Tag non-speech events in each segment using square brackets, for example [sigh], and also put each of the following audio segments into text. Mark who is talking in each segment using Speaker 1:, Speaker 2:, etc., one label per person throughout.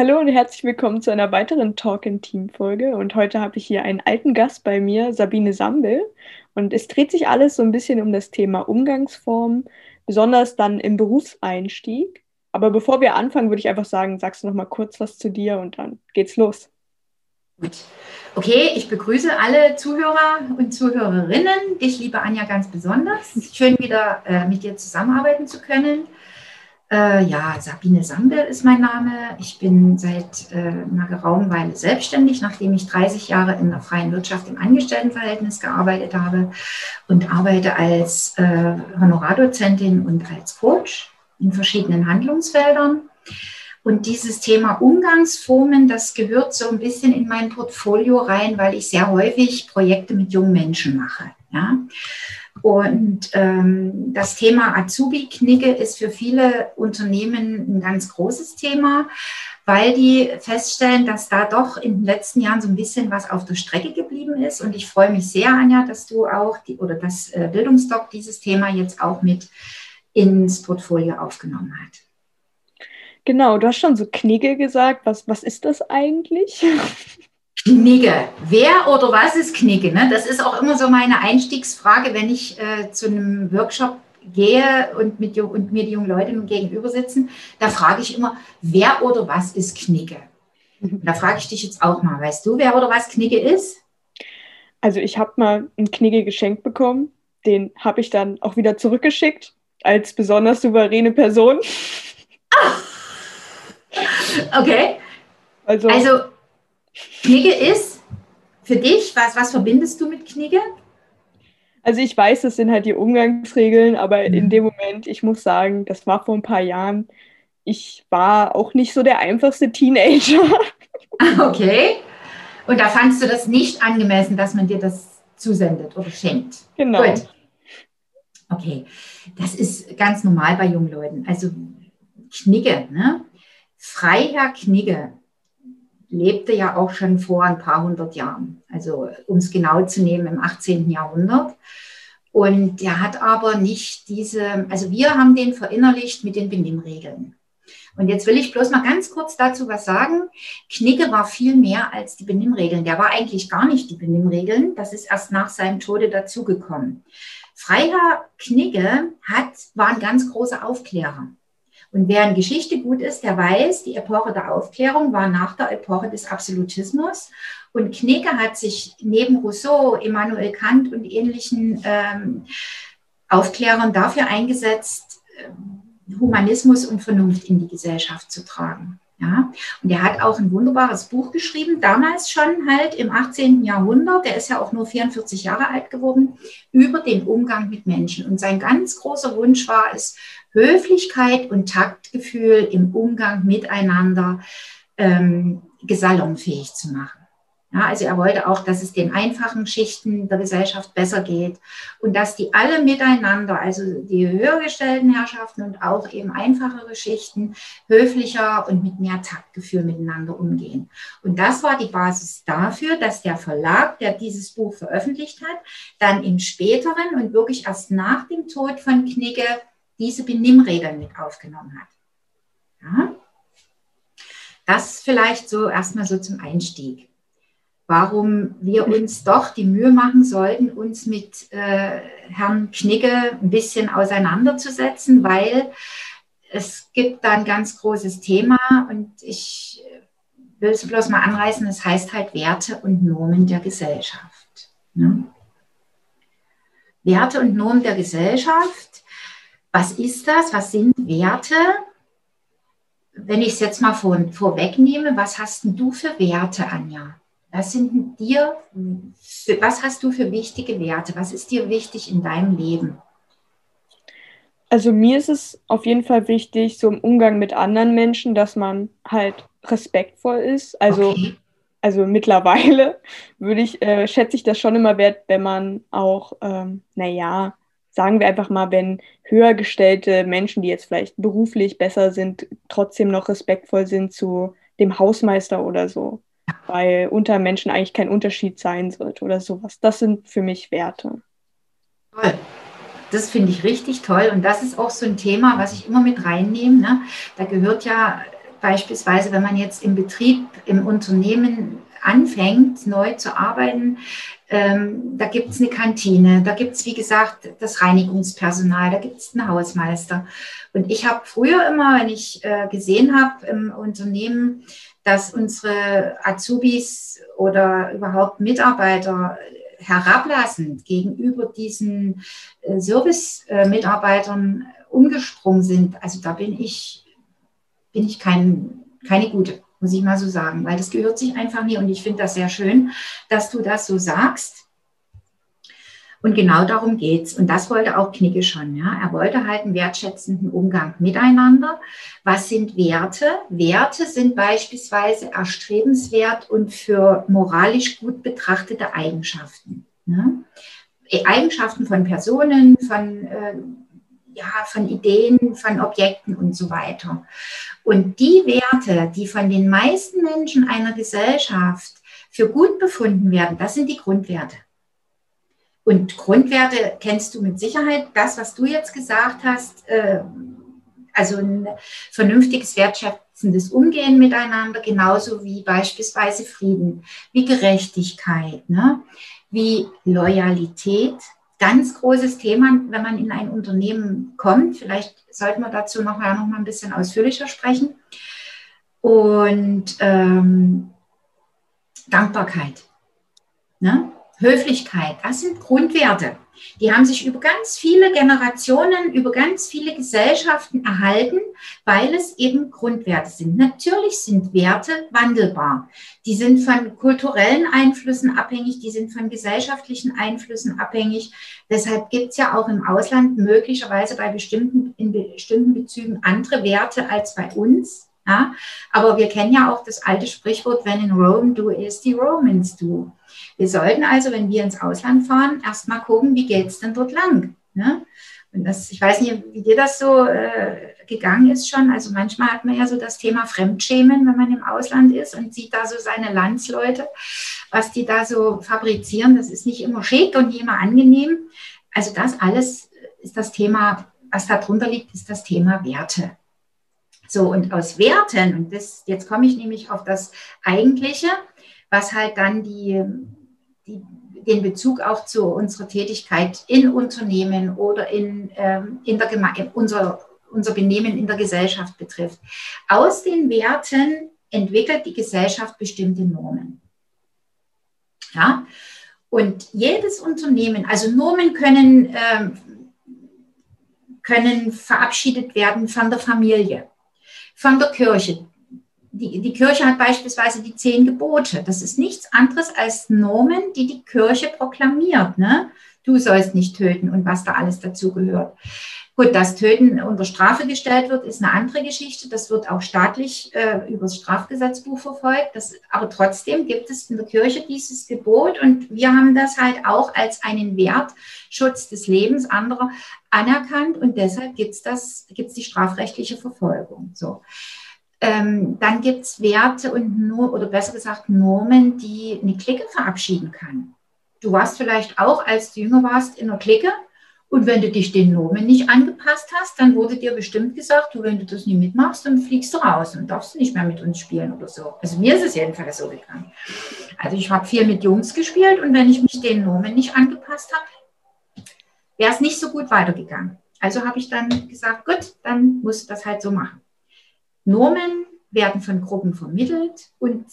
Speaker 1: Hallo und herzlich willkommen zu einer weiteren Talk in Team Folge. Und heute habe ich hier einen alten Gast bei mir, Sabine Sambel. Und es dreht sich alles so ein bisschen um das Thema Umgangsform, besonders dann im Berufseinstieg. Aber bevor wir anfangen, würde ich einfach sagen, sagst du noch mal kurz was zu dir und dann geht's los.
Speaker 2: Gut. Okay, ich begrüße alle Zuhörer und Zuhörerinnen, dich, liebe Anja, ganz besonders. Schön wieder äh, mit dir zusammenarbeiten zu können. Äh, ja, Sabine Sambel ist mein Name. Ich bin seit äh, einer geraumen Weile selbstständig, nachdem ich 30 Jahre in der freien Wirtschaft im Angestelltenverhältnis gearbeitet habe und arbeite als äh, Honorardozentin und als Coach in verschiedenen Handlungsfeldern. Und dieses Thema Umgangsformen, das gehört so ein bisschen in mein Portfolio rein, weil ich sehr häufig Projekte mit jungen Menschen mache. Ja? Und ähm, das Thema Azubi-Knigge ist für viele Unternehmen ein ganz großes Thema, weil die feststellen, dass da doch in den letzten Jahren so ein bisschen was auf der Strecke geblieben ist. Und ich freue mich sehr, Anja, dass du auch die, oder das äh, Bildungsdoc dieses Thema jetzt auch mit ins Portfolio aufgenommen hat.
Speaker 1: Genau, du hast schon so Knigge gesagt. Was, was ist das eigentlich?
Speaker 2: Knigge. Wer oder was ist Knigge? Ne? Das ist auch immer so meine Einstiegsfrage, wenn ich äh, zu einem Workshop gehe und, mit, und mir die jungen Leute nun gegenüber sitzen. Da frage ich immer, wer oder was ist Knigge? Und da frage ich dich jetzt auch mal, weißt du, wer oder was Knigge ist?
Speaker 1: Also ich habe mal einen Knigge geschenkt bekommen. Den habe ich dann auch wieder zurückgeschickt als besonders souveräne Person.
Speaker 2: Ah. [laughs] Okay. Also, also Knigge ist für dich, was, was verbindest du mit Knigge?
Speaker 1: Also ich weiß, das sind halt die Umgangsregeln, aber mhm. in dem Moment, ich muss sagen, das war vor ein paar Jahren, ich war auch nicht so der einfachste Teenager. [laughs]
Speaker 2: Okay. Und da fandst du das nicht angemessen, dass man dir das zusendet oder schenkt?
Speaker 1: Genau. Gut.
Speaker 2: Okay. Das ist ganz normal bei jungen Leuten. Also Knigge, ne? Freiherr Knigge lebte ja auch schon vor ein paar hundert Jahren, also um es genau zu nehmen, im 18. Jahrhundert. Und der hat aber nicht diese, also wir haben den verinnerlicht mit den Benimmregeln. Und jetzt will ich bloß mal ganz kurz dazu was sagen. Knigge war viel mehr als die Benimmregeln. Der war eigentlich gar nicht die Benimmregeln. Das ist erst nach seinem Tode dazugekommen. Freiherr Knigge hat, war ein ganz großer Aufklärer. Und wer in Geschichte gut ist, der weiß, die Epoche der Aufklärung war nach der Epoche des Absolutismus. Und Kneke hat sich neben Rousseau, Immanuel Kant und ähnlichen ähm, Aufklärern dafür eingesetzt, äh, Humanismus und Vernunft in die Gesellschaft zu tragen. Ja, und er hat auch ein wunderbares Buch geschrieben, damals schon halt im 18. Jahrhundert, der ist ja auch nur 44 Jahre alt geworden, über den Umgang mit Menschen. Und sein ganz großer Wunsch war es, Höflichkeit und Taktgefühl im Umgang miteinander ähm, salonfähig zu machen. Ja, also er wollte auch, dass es den einfachen Schichten der Gesellschaft besser geht und dass die alle miteinander, also die höhergestellten Herrschaften und auch eben einfachere Schichten, höflicher und mit mehr Taktgefühl miteinander umgehen. Und das war die Basis dafür, dass der Verlag, der dieses Buch veröffentlicht hat, dann im späteren und wirklich erst nach dem Tod von Knigge diese Benimmregeln mit aufgenommen hat. Ja? Das vielleicht so erstmal so zum Einstieg. Warum wir uns doch die Mühe machen sollten, uns mit äh, Herrn Knigge ein bisschen auseinanderzusetzen, weil es gibt da ein ganz großes Thema und ich will es bloß mal anreißen, es heißt halt Werte und Normen der Gesellschaft. Ne? Werte und Normen der Gesellschaft was ist das? Was sind Werte? Wenn ich es jetzt mal vor, vorwegnehme, was hast du für Werte, Anja? Was sind dir, was hast du für wichtige Werte? Was ist dir wichtig in deinem Leben?
Speaker 1: Also mir ist es auf jeden Fall wichtig, so im Umgang mit anderen Menschen, dass man halt respektvoll ist. Also okay. also mittlerweile [laughs] würde ich, äh, schätze ich das schon immer wert, wenn man auch, ähm, naja, sagen wir einfach mal, wenn höher gestellte Menschen, die jetzt vielleicht beruflich besser sind, trotzdem noch respektvoll sind zu dem Hausmeister oder so. Weil unter Menschen eigentlich kein Unterschied sein sollte oder sowas. Das sind für mich Werte.
Speaker 2: Toll. Das finde ich richtig toll. Und das ist auch so ein Thema, was ich immer mit reinnehme. Ne? Da gehört ja beispielsweise, wenn man jetzt im Betrieb, im Unternehmen anfängt, neu zu arbeiten, ähm, da gibt es eine Kantine, da gibt es, wie gesagt, das Reinigungspersonal, da gibt es einen Hausmeister. Und ich habe früher immer, wenn ich äh, gesehen habe im Unternehmen, dass unsere Azubis oder überhaupt Mitarbeiter herablassend gegenüber diesen äh, Service-Mitarbeitern umgesprungen sind. Also da bin ich, bin ich kein, keine gute muss ich mal so sagen, weil das gehört sich einfach nie. Und ich finde das sehr schön, dass du das so sagst. Und genau darum geht es. Und das wollte auch Knicke schon. Ja? Er wollte halt einen wertschätzenden Umgang miteinander. Was sind Werte? Werte sind beispielsweise erstrebenswert und für moralisch gut betrachtete Eigenschaften. Ne? Eigenschaften von Personen, von äh, ja, von Ideen, von Objekten und so weiter. Und die Werte, die von den meisten Menschen einer Gesellschaft für gut befunden werden, das sind die Grundwerte. Und Grundwerte kennst du mit Sicherheit. Das, was du jetzt gesagt hast, äh, also ein vernünftiges, wertschätzendes Umgehen miteinander, genauso wie beispielsweise Frieden, wie Gerechtigkeit, ne? wie Loyalität, ganz großes Thema, wenn man in ein Unternehmen kommt. Vielleicht sollten wir dazu nachher noch mal ein bisschen ausführlicher sprechen. Und ähm, Dankbarkeit, ne? Höflichkeit, das sind Grundwerte. Die haben sich über ganz viele Generationen, über ganz viele Gesellschaften erhalten, weil es eben Grundwerte sind. Natürlich sind Werte wandelbar. Die sind von kulturellen Einflüssen abhängig, die sind von gesellschaftlichen Einflüssen abhängig. Deshalb gibt es ja auch im Ausland möglicherweise bei bestimmten, in bestimmten Bezügen andere Werte als bei uns. Ja? Aber wir kennen ja auch das alte Sprichwort, wenn in Rome do is the Romans do. Wir sollten also, wenn wir ins Ausland fahren, erstmal gucken, wie geht es denn dort lang. Ne? Und das, ich weiß nicht, wie dir das so äh, gegangen ist schon. Also manchmal hat man ja so das Thema Fremdschämen, wenn man im Ausland ist und sieht da so seine Landsleute, was die da so fabrizieren. Das ist nicht immer schick und nicht immer angenehm. Also das alles ist das Thema, was darunter liegt, ist das Thema Werte. So, und aus Werten, und das, jetzt komme ich nämlich auf das Eigentliche, was halt dann die, die, den Bezug auch zu unserer Tätigkeit in Unternehmen oder in, ähm, in der Gemeinde, unser, unser Benehmen in der Gesellschaft betrifft. Aus den Werten entwickelt die Gesellschaft bestimmte Normen. Ja? Und jedes Unternehmen, also Normen können, ähm, können verabschiedet werden von der Familie, von der Kirche, die, die Kirche hat beispielsweise die zehn Gebote. Das ist nichts anderes als Normen, die die Kirche proklamiert. Ne? Du sollst nicht töten und was da alles dazu gehört. Gut, dass Töten unter Strafe gestellt wird, ist eine andere Geschichte. Das wird auch staatlich äh, über das Strafgesetzbuch verfolgt. Das, aber trotzdem gibt es in der Kirche dieses Gebot und wir haben das halt auch als einen Wert, Schutz des Lebens anderer anerkannt und deshalb gibt es gibt's die strafrechtliche Verfolgung. So. Ähm, dann gibt es Werte und nur, oder besser gesagt Normen, die eine Clique verabschieden kann. Du warst vielleicht auch, als du jünger warst, in einer Clique und wenn du dich den Normen nicht angepasst hast, dann wurde dir bestimmt gesagt, du, wenn du das nie mitmachst, dann fliegst du raus und darfst nicht mehr mit uns spielen oder so. Also mir ist es jedenfalls so gegangen. Also ich habe viel mit Jungs gespielt und wenn ich mich den Normen nicht angepasst habe, wäre es nicht so gut weitergegangen. Also habe ich dann gesagt, gut, dann musst du das halt so machen. Normen werden von Gruppen vermittelt und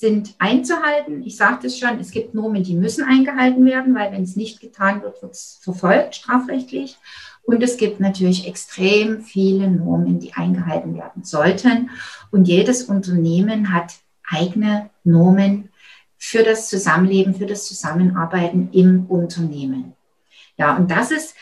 Speaker 2: sind einzuhalten. Ich sagte es schon, es gibt Normen, die müssen eingehalten werden, weil wenn es nicht getan wird, wird es verfolgt strafrechtlich. Und es gibt natürlich extrem viele Normen, die eingehalten werden sollten. Und jedes Unternehmen hat eigene Normen für das Zusammenleben, für das Zusammenarbeiten im Unternehmen. Ja, und das ist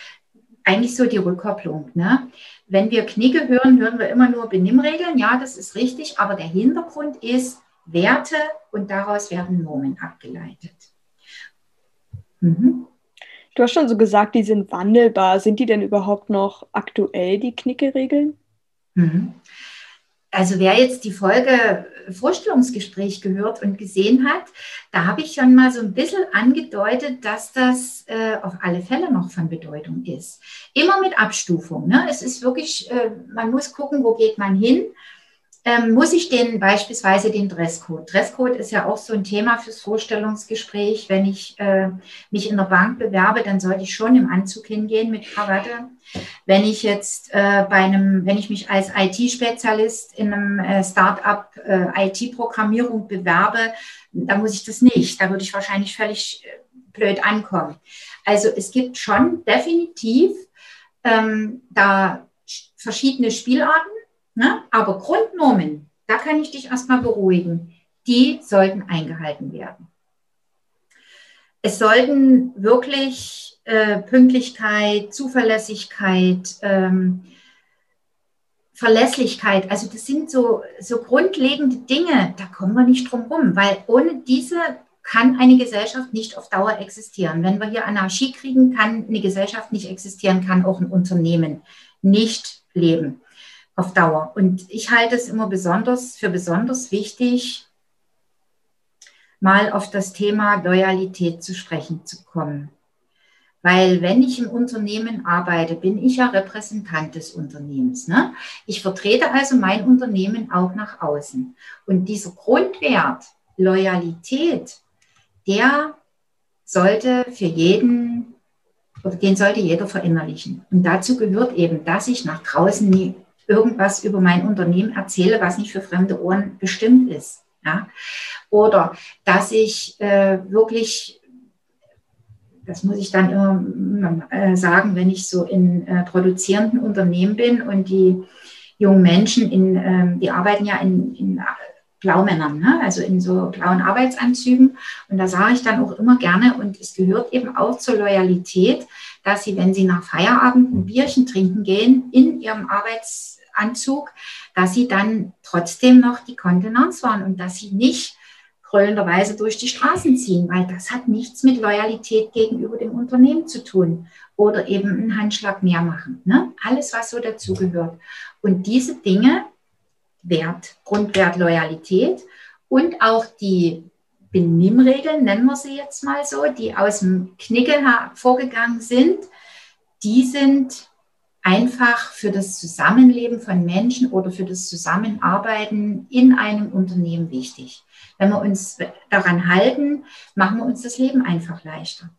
Speaker 2: eigentlich so die Rückkopplung. Ne? Wenn wir Knigge hören, hören wir immer nur Benimmregeln. Ja, das ist richtig. Aber der Hintergrund ist Werte und daraus werden Normen abgeleitet. Mhm.
Speaker 1: Du hast schon so gesagt, die sind wandelbar. Sind die denn überhaupt noch aktuell, die Knicke-Regeln?
Speaker 2: Mhm. Also wer jetzt die Folge Vorstellungsgespräch gehört und gesehen hat, da habe ich schon mal so ein bisschen angedeutet, dass das äh, auf alle Fälle noch von Bedeutung ist. Immer mit Abstufung. Ne? Es ist wirklich, äh, man muss gucken, wo geht man hin ähm, muss ich den beispielsweise den Dresscode? Dresscode ist ja auch so ein Thema fürs Vorstellungsgespräch. Wenn ich äh, mich in der Bank bewerbe, dann sollte ich schon im Anzug hingehen mit Krawatte. Wenn ich jetzt äh, bei einem, wenn ich mich als IT-Spezialist in einem äh, Start-up äh, IT-Programmierung bewerbe, dann muss ich das nicht. Da würde ich wahrscheinlich völlig äh, blöd ankommen. Also es gibt schon definitiv ähm, da verschiedene Spielarten Ne? Aber Grundnormen, da kann ich dich erstmal beruhigen, die sollten eingehalten werden. Es sollten wirklich äh, Pünktlichkeit, Zuverlässigkeit, ähm, Verlässlichkeit, also das sind so, so grundlegende Dinge, da kommen wir nicht drum rum, weil ohne diese kann eine Gesellschaft nicht auf Dauer existieren. Wenn wir hier Anarchie kriegen, kann eine Gesellschaft nicht existieren, kann auch ein Unternehmen nicht leben auf Dauer. Und ich halte es immer besonders für besonders wichtig, mal auf das Thema Loyalität zu sprechen zu kommen. Weil wenn ich im Unternehmen arbeite, bin ich ja Repräsentant des Unternehmens. Ne? Ich vertrete also mein Unternehmen auch nach außen. Und dieser Grundwert Loyalität, der sollte für jeden, oder den sollte jeder verinnerlichen. Und dazu gehört eben, dass ich nach draußen nie irgendwas über mein Unternehmen erzähle, was nicht für fremde Ohren bestimmt ist. Ja? Oder dass ich äh, wirklich, das muss ich dann immer äh, sagen, wenn ich so in äh, produzierenden Unternehmen bin und die jungen Menschen, in, ähm, die arbeiten ja in, in Blaumännern, ne? also in so blauen Arbeitsanzügen. Und da sage ich dann auch immer gerne, und es gehört eben auch zur Loyalität, dass sie, wenn sie nach Feierabend ein Bierchen trinken gehen, in ihrem Arbeits Anzug, dass sie dann trotzdem noch die Kontenance waren und dass sie nicht gröllenderweise durch die Straßen ziehen, weil das hat nichts mit Loyalität gegenüber dem Unternehmen zu tun oder eben einen Handschlag mehr machen. Ne? Alles, was so dazugehört. Und diese Dinge, Wert, Grundwert Loyalität und auch die Benimmregeln, nennen wir sie jetzt mal so, die aus dem Knicke vorgegangen sind, die sind einfach für das Zusammenleben von Menschen oder für das Zusammenarbeiten in einem Unternehmen wichtig. Wenn wir uns daran halten, machen wir uns das Leben einfach leichter.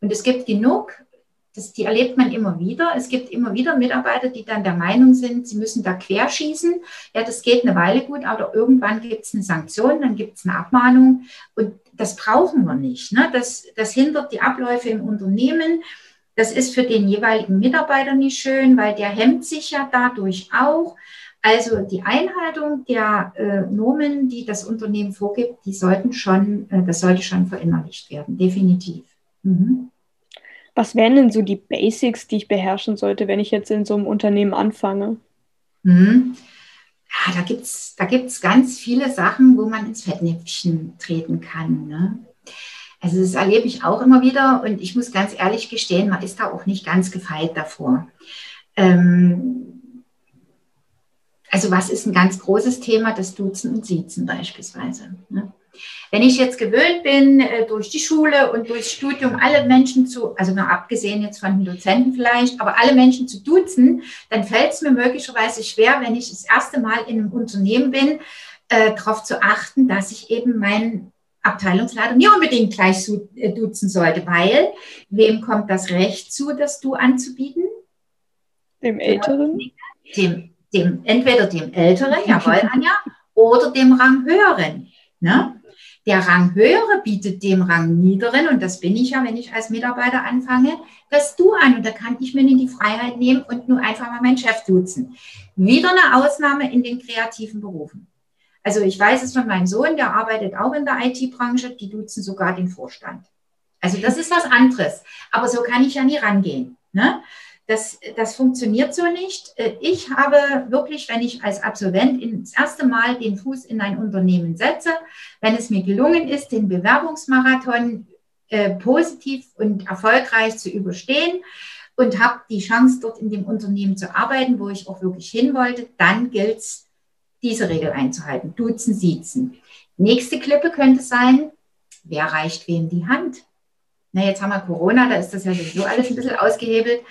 Speaker 2: Und es gibt genug, das, die erlebt man immer wieder. Es gibt immer wieder Mitarbeiter, die dann der Meinung sind, sie müssen da querschießen. Ja, das geht eine Weile gut, aber irgendwann gibt es eine Sanktion, dann gibt es eine Abmahnung. Und das brauchen wir nicht. Ne? Das, das hindert die Abläufe im Unternehmen. Das ist für den jeweiligen Mitarbeiter nicht schön, weil der hemmt sich ja dadurch auch. Also die Einhaltung der äh, Normen, die das Unternehmen vorgibt, die sollten schon, äh, das sollte schon verinnerlicht werden, definitiv. Mhm.
Speaker 1: Was wären denn so die Basics, die ich beherrschen sollte, wenn ich jetzt in so einem Unternehmen anfange?
Speaker 2: Mhm. Ja, da gibt es da gibt's ganz viele Sachen, wo man ins Fettnäpfchen treten kann. Ne? Also das erlebe ich auch immer wieder und ich muss ganz ehrlich gestehen, man ist da auch nicht ganz gefeit davor. Ähm, also was ist ein ganz großes Thema? Das Duzen und Siezen beispielsweise. Ne? Wenn ich jetzt gewöhnt bin, äh, durch die Schule und durchs Studium alle Menschen zu, also mal abgesehen jetzt von den Dozenten vielleicht, aber alle Menschen zu duzen, dann fällt es mir möglicherweise schwer, wenn ich das erste Mal in einem Unternehmen bin, äh, darauf zu achten, dass ich eben meinen Abteilungsleiter nicht unbedingt gleich äh, duzen sollte, weil wem kommt das Recht zu, das Du anzubieten?
Speaker 1: Dem Älteren?
Speaker 2: Dem, dem, entweder dem Älteren, jawohl, [laughs] Anja, oder dem Ranghöheren. Ne? Der Ranghöhere bietet dem Rangniederen, und das bin ich ja, wenn ich als Mitarbeiter anfange, das Du an. Und da kann ich mir nicht die Freiheit nehmen und nur einfach mal meinen Chef duzen. Wieder eine Ausnahme in den kreativen Berufen. Also ich weiß es von meinem Sohn, der arbeitet auch in der IT-Branche, die duzen sogar den Vorstand. Also das ist was anderes. Aber so kann ich ja nie rangehen. Ne? Das, das funktioniert so nicht. Äh, ich habe wirklich, wenn ich als Absolvent das erste Mal den Fuß in ein Unternehmen setze, wenn es mir gelungen ist, den Bewerbungsmarathon äh, positiv und erfolgreich zu überstehen und habe die Chance, dort in dem Unternehmen zu arbeiten, wo ich auch wirklich hin wollte, dann gilt es, diese Regel einzuhalten. Duzen, siezen. Nächste Klippe könnte sein, wer reicht wem die Hand? Na, jetzt haben wir Corona, da ist das ja sowieso alles ein bisschen ausgehebelt.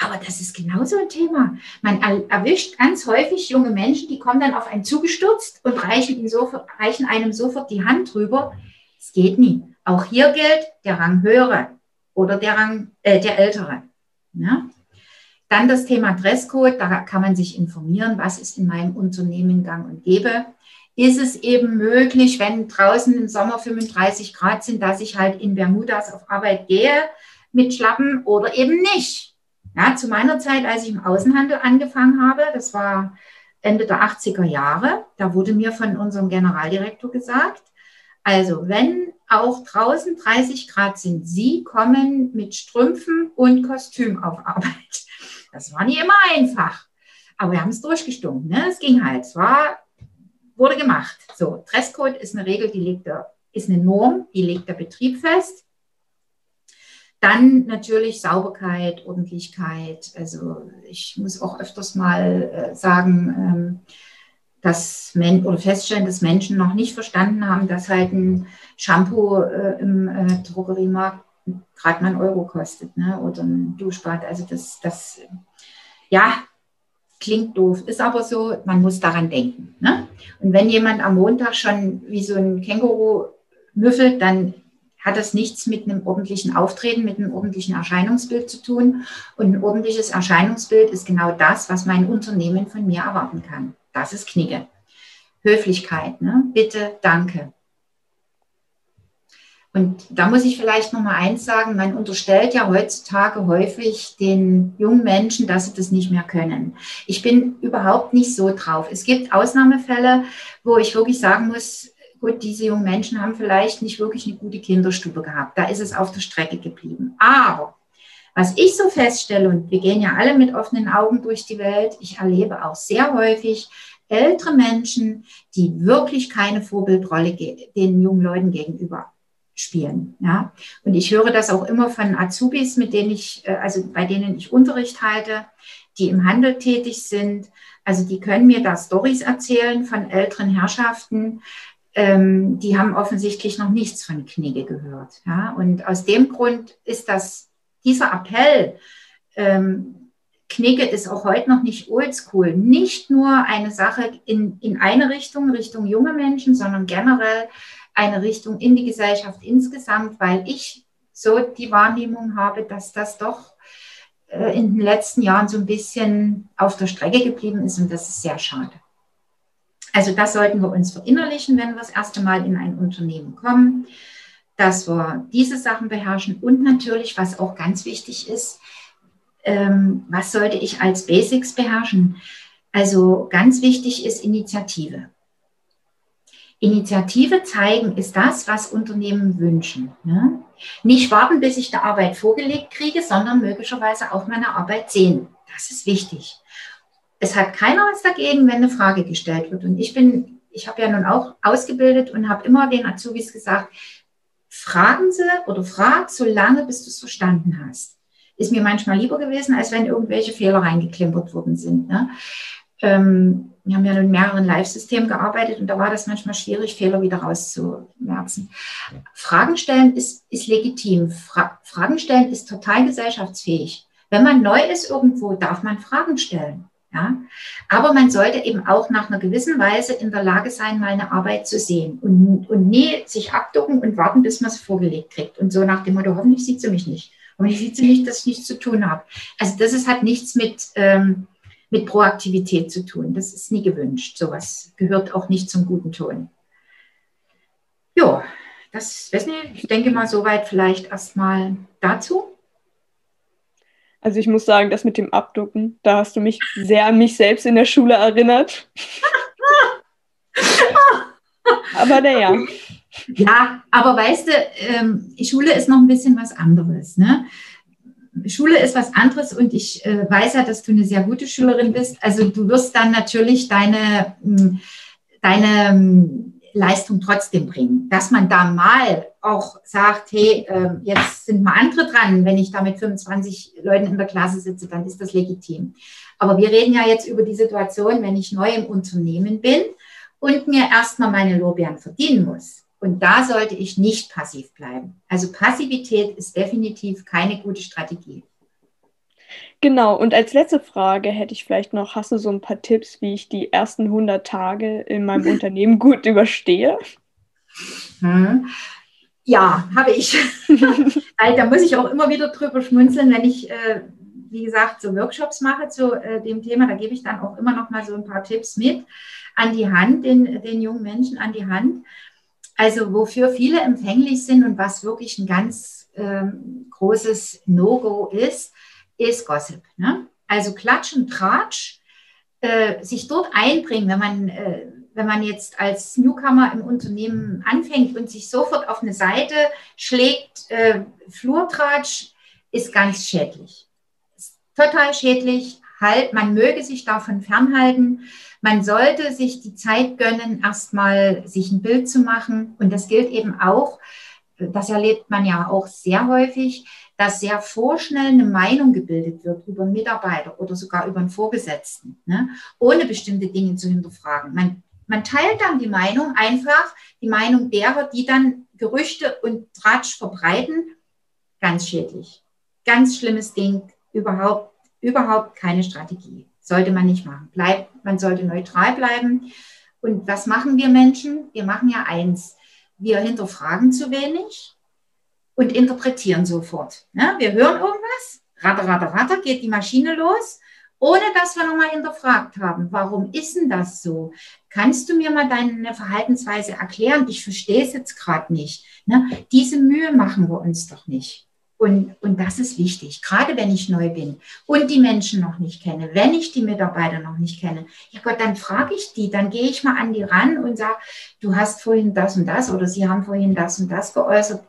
Speaker 2: Aber das ist genauso ein Thema. Man erwischt ganz häufig junge Menschen, die kommen dann auf einen zugestürzt und reichen, sofort, reichen einem sofort die Hand drüber. Es geht nie. Auch hier gilt der Rang höhere oder der Rang äh, der ältere. Ja? Dann das Thema Dresscode, da kann man sich informieren, was ist in meinem Unternehmen gang und gäbe. Ist es eben möglich, wenn draußen im Sommer 35 Grad sind, dass ich halt in Bermudas auf Arbeit gehe mit Schlappen oder eben nicht? Ja, zu meiner Zeit, als ich im Außenhandel angefangen habe, das war Ende der 80er Jahre, da wurde mir von unserem Generaldirektor gesagt, also wenn auch draußen 30 Grad sind, Sie kommen mit Strümpfen und Kostüm auf Arbeit. Das war nie immer einfach, aber wir haben es durchgestunken. Ne? Es ging halt, es war, wurde gemacht. So, Dresscode ist eine Regel, die legt der, ist eine Norm, die legt der Betrieb fest. Dann natürlich Sauberkeit, Ordentlichkeit. Also ich muss auch öfters mal äh, sagen, ähm, dass Men oder feststellen, dass Menschen noch nicht verstanden haben, dass halt ein Shampoo äh, im äh, Drogeriemarkt gerade mal einen Euro kostet, ne? Oder ein Duschbad. Also das, das, ja, klingt doof, ist aber so, man muss daran denken. Ne? Und wenn jemand am Montag schon wie so ein Känguru müffelt, dann hat das nichts mit einem ordentlichen Auftreten, mit einem ordentlichen Erscheinungsbild zu tun. Und ein ordentliches Erscheinungsbild ist genau das, was mein Unternehmen von mir erwarten kann. Das ist Knigge. Höflichkeit, ne? bitte, danke. Und da muss ich vielleicht noch mal eins sagen, man unterstellt ja heutzutage häufig den jungen Menschen, dass sie das nicht mehr können. Ich bin überhaupt nicht so drauf. Es gibt Ausnahmefälle, wo ich wirklich sagen muss, gut, diese jungen Menschen haben vielleicht nicht wirklich eine gute Kinderstube gehabt. Da ist es auf der Strecke geblieben. Aber was ich so feststelle, und wir gehen ja alle mit offenen Augen durch die Welt, ich erlebe auch sehr häufig ältere Menschen, die wirklich keine Vorbildrolle den jungen Leuten gegenüber spielen. Ja? Und ich höre das auch immer von Azubis, mit denen ich, äh, also bei denen ich Unterricht halte, die im Handel tätig sind. Also die können mir da Stories erzählen von älteren Herrschaften, ähm, die haben offensichtlich noch nichts von Knigge gehört. Ja? Und aus dem Grund ist das, dieser Appell, ähm, Knigge ist auch heute noch nicht oldschool, nicht nur eine Sache in, in eine Richtung, Richtung junge Menschen, sondern generell eine Richtung in die Gesellschaft insgesamt, weil ich so die Wahrnehmung habe, dass das doch äh, in den letzten Jahren so ein bisschen auf der Strecke geblieben ist und das ist sehr schade. Also das sollten wir uns verinnerlichen, wenn wir das erste Mal in ein Unternehmen kommen, dass wir diese Sachen beherrschen und natürlich, was auch ganz wichtig ist, ähm, was sollte ich als Basics beherrschen? Also ganz wichtig ist Initiative. Initiative zeigen ist das, was Unternehmen wünschen. Ne? Nicht warten, bis ich die Arbeit vorgelegt kriege, sondern möglicherweise auch meine Arbeit sehen. Das ist wichtig es hat keiner was dagegen, wenn eine Frage gestellt wird. Und ich bin, ich habe ja nun auch ausgebildet und habe immer den Azubis gesagt, fragen Sie oder frag so lange, bis du es verstanden hast. Ist mir manchmal lieber gewesen, als wenn irgendwelche Fehler reingeklimpert worden sind. Ne? Ähm, wir haben ja in mehreren Live-Systemen gearbeitet und da war das manchmal schwierig, Fehler wieder rauszumerzen. Fragen stellen ist, ist legitim. Fra Fragen stellen ist total gesellschaftsfähig. Wenn man neu ist irgendwo, darf man Fragen stellen. Ja? Aber man sollte eben auch nach einer gewissen Weise in der Lage sein, mal eine Arbeit zu sehen und, und nie sich abducken und warten, bis man es vorgelegt kriegt. Und so nach dem Motto, hoffentlich sieht sie mich nicht. Hoffentlich sieht sie nicht, dass ich nichts zu tun habe. Also das ist, hat nichts mit, ähm, mit Proaktivität zu tun. Das ist nie gewünscht. Sowas gehört auch nicht zum guten Ton. Ja, das, weiß nicht, ich denke mal soweit vielleicht erstmal dazu.
Speaker 1: Also ich muss sagen, das mit dem Abducken, da hast du mich sehr an mich selbst in der Schule erinnert. [laughs] aber naja.
Speaker 2: Ja, aber weißt du, ähm, Schule ist noch ein bisschen was anderes. Ne? Schule ist was anderes und ich äh, weiß ja, dass du eine sehr gute Schülerin bist. Also du wirst dann natürlich deine, hm, deine hm, Leistung trotzdem bringen. Dass man da mal auch sagt, hey, äh, jetzt sind mal andere dran, wenn ich da mit 25 Leuten in der Klasse sitze, dann ist das legitim. Aber wir reden ja jetzt über die Situation, wenn ich neu im Unternehmen bin und mir erstmal meine Lorbeeren verdienen muss. Und da sollte ich nicht passiv bleiben. Also Passivität ist definitiv keine gute Strategie.
Speaker 1: Genau, und als letzte Frage hätte ich vielleicht noch, hast du so ein paar Tipps, wie ich die ersten 100 Tage in meinem [laughs] Unternehmen gut überstehe?
Speaker 2: Hm. Ja, habe ich. [laughs] also, da muss ich auch immer wieder drüber schmunzeln, wenn ich, äh, wie gesagt, so Workshops mache zu äh, dem Thema. Da gebe ich dann auch immer noch mal so ein paar Tipps mit an die Hand, den, den jungen Menschen an die Hand. Also wofür viele empfänglich sind und was wirklich ein ganz ähm, großes No-Go ist, ist Gossip. Ne? Also Klatsch und Tratsch, äh, sich dort einbringen, wenn man, äh, wenn man jetzt als Newcomer im Unternehmen anfängt und sich sofort auf eine Seite schlägt, äh, Flurtratsch, ist ganz schädlich. Ist total schädlich. Halt, man möge sich davon fernhalten. Man sollte sich die Zeit gönnen, erstmal sich ein Bild zu machen. Und das gilt eben auch, das erlebt man ja auch sehr häufig, dass sehr vorschnell eine Meinung gebildet wird über einen Mitarbeiter oder sogar über einen Vorgesetzten, ne? ohne bestimmte Dinge zu hinterfragen. Man, man teilt dann die Meinung einfach, die Meinung derer, die dann Gerüchte und Tratsch verbreiten, ganz schädlich. Ganz schlimmes Ding, überhaupt, überhaupt keine Strategie. Sollte man nicht machen. Bleib, man sollte neutral bleiben. Und was machen wir Menschen? Wir machen ja eins. Wir hinterfragen zu wenig und interpretieren sofort. Ja, wir hören irgendwas, ratter, ratter, ratter, geht die Maschine los, ohne dass wir nochmal hinterfragt haben. Warum ist denn das so? Kannst du mir mal deine Verhaltensweise erklären? Ich verstehe es jetzt gerade nicht. Ne? Diese Mühe machen wir uns doch nicht. Und, und das ist wichtig, gerade wenn ich neu bin und die Menschen noch nicht kenne, wenn ich die Mitarbeiter noch nicht kenne. Ja Gott, dann frage ich die, dann gehe ich mal an die ran und sage, du hast vorhin das und das oder sie haben vorhin das und das geäußert.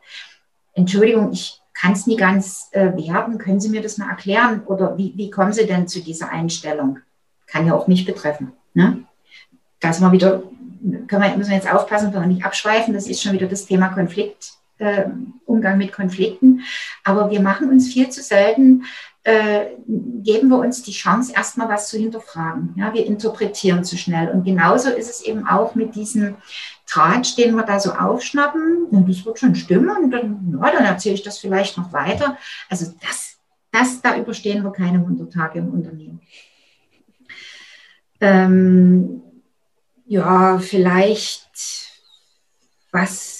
Speaker 2: Entschuldigung, ich kann es nie ganz äh, werden. Können Sie mir das mal erklären? Oder wie, wie kommen Sie denn zu dieser Einstellung? Kann ja auch mich betreffen. Ne? Das mal wieder, können wir, müssen wir jetzt aufpassen, dass wir nicht abschweifen. Das ist schon wieder das Thema Konflikt äh, Umgang mit Konflikten. Aber wir machen uns viel zu selten, äh, geben wir uns die Chance, erstmal was zu hinterfragen. Ja, wir interpretieren zu schnell. Und genauso ist es eben auch mit diesem Tratsch, den wir da so aufschnappen. Und das wird schon stimmen. Und dann, ja, dann erzähle ich das vielleicht noch weiter. Also das, das, da überstehen wir keine 100 Tage im Unternehmen. Ähm, ja, vielleicht was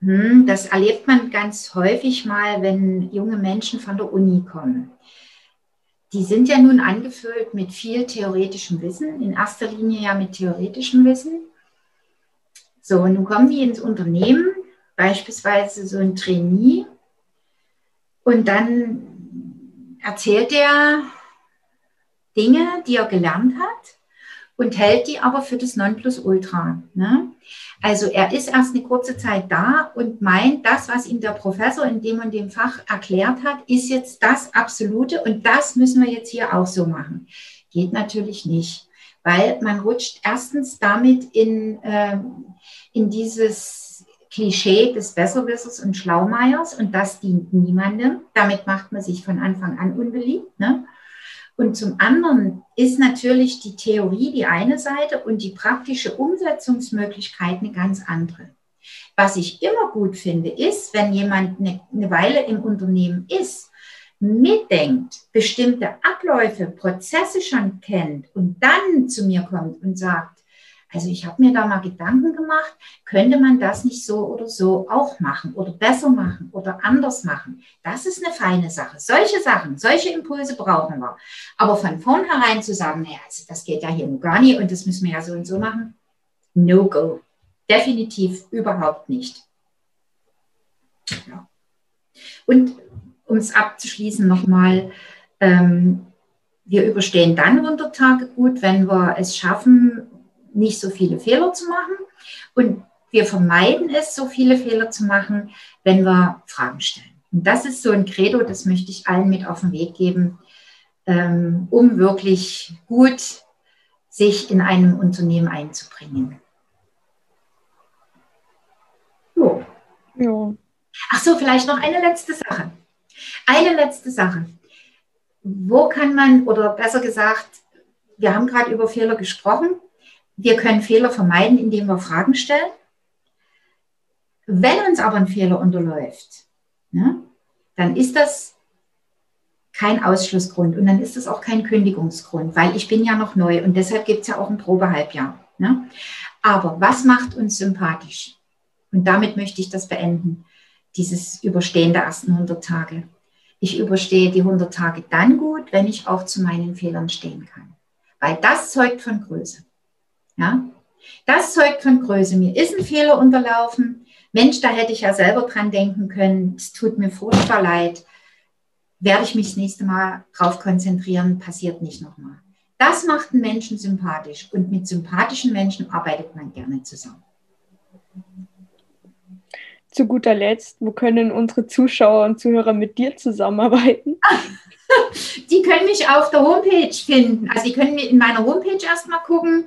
Speaker 2: das erlebt man ganz häufig mal, wenn junge Menschen von der Uni kommen. Die sind ja nun angefüllt mit viel theoretischem Wissen, in erster Linie ja mit theoretischem Wissen. So, nun kommen die ins Unternehmen, beispielsweise so ein Trainee, und dann erzählt er Dinge, die er gelernt hat und hält die aber für das Nonplusultra. Ne? Also er ist erst eine kurze Zeit da und meint, das, was ihm der Professor in dem und dem Fach erklärt hat, ist jetzt das Absolute und das müssen wir jetzt hier auch so machen. Geht natürlich nicht, weil man rutscht erstens damit in, äh, in dieses Klischee des Besserwissers und Schlaumeiers und das dient niemandem. Damit macht man sich von Anfang an unbeliebt. Ne? Und zum anderen ist natürlich die Theorie die eine Seite und die praktische Umsetzungsmöglichkeit eine ganz andere. Was ich immer gut finde, ist, wenn jemand eine, Weile im Unternehmen ist, mitdenkt, bestimmte Abläufe, Prozesse schon kennt und dann zu mir kommt und sagt, also ich habe mir da mal Gedanken gemacht, könnte man das nicht so oder so auch machen oder besser machen oder anders machen. Das ist eine feine Sache. Solche Sachen, solche Impulse brauchen wir. Aber von vornherein zu sagen, naja, also das geht ja hier nur gar nicht und das müssen wir ja so und so machen, no go. Definitiv überhaupt nicht. Ja. Und um es abzuschließen nochmal, ähm, wir überstehen dann 100 Tage gut, wenn wir es schaffen, nicht so viele Fehler zu machen. Und wir vermeiden es, so viele Fehler zu machen, wenn wir Fragen stellen. Und das ist so ein Credo, das möchte ich allen mit auf den Weg geben, ähm, um wirklich gut sich in einem Unternehmen einzubringen. So. Ja. Ach so, vielleicht noch eine letzte Sache. Eine letzte Sache. Wo kann man, oder besser gesagt, wir haben gerade über Fehler gesprochen. Wir können Fehler vermeiden, indem wir Fragen stellen. Wenn uns aber ein Fehler unterläuft, ne, dann ist das kein Ausschlussgrund und dann ist das auch kein Kündigungsgrund, weil ich bin ja noch neu und deshalb gibt es ja auch ein Probehalbjahr. Ne? Aber was macht uns sympathisch? Und damit möchte ich das beenden, dieses Überstehen der ersten 100 Tage. Ich überstehe die 100 Tage dann gut, wenn ich auch zu meinen Fehlern stehen kann. Weil das zeugt von Größe. Ja? Das zeugt von Größe. Mir ist ein Fehler unterlaufen. Mensch, da hätte ich ja selber dran denken können. Es tut mir furchtbar leid. Werde ich mich das nächste Mal drauf konzentrieren, passiert nicht nochmal. Das macht einen Menschen sympathisch und mit sympathischen Menschen arbeitet man gerne zusammen.
Speaker 1: Zu guter Letzt, wo können unsere Zuschauer und Zuhörer mit dir zusammenarbeiten? [laughs]
Speaker 2: Die können mich auf der Homepage finden. Also die können in meiner Homepage erstmal gucken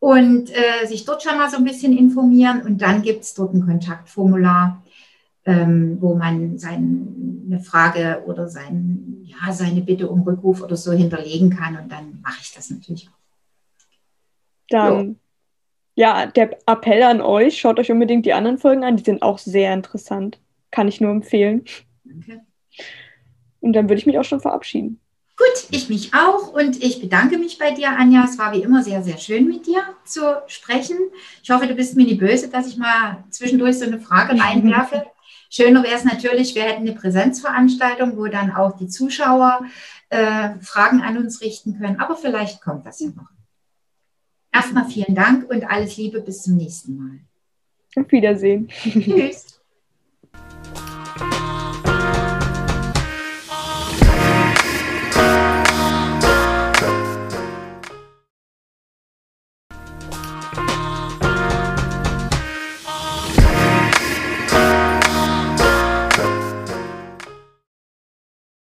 Speaker 2: und äh, sich dort schon mal so ein bisschen informieren. Und dann gibt es dort ein Kontaktformular, ähm, wo man seine Frage oder sein, ja, seine Bitte um Rückruf oder so hinterlegen kann. Und dann mache ich das natürlich auch.
Speaker 1: Dann, ja. ja, der Appell an euch, schaut euch unbedingt die anderen Folgen an. Die sind auch sehr interessant. Kann ich nur empfehlen. Danke. Und dann würde ich mich auch schon verabschieden.
Speaker 2: Gut, ich mich auch und ich bedanke mich bei dir, Anja. Es war wie immer sehr, sehr schön mit dir zu sprechen. Ich hoffe, du bist mir nicht böse, dass ich mal zwischendurch so eine Frage reinwerfe. [laughs] Schöner wäre es natürlich, wir hätten eine Präsenzveranstaltung, wo dann auch die Zuschauer äh, Fragen an uns richten können. Aber vielleicht kommt das ja noch. Erstmal vielen Dank und alles Liebe bis zum nächsten Mal.
Speaker 1: Auf Wiedersehen. Tschüss. [laughs]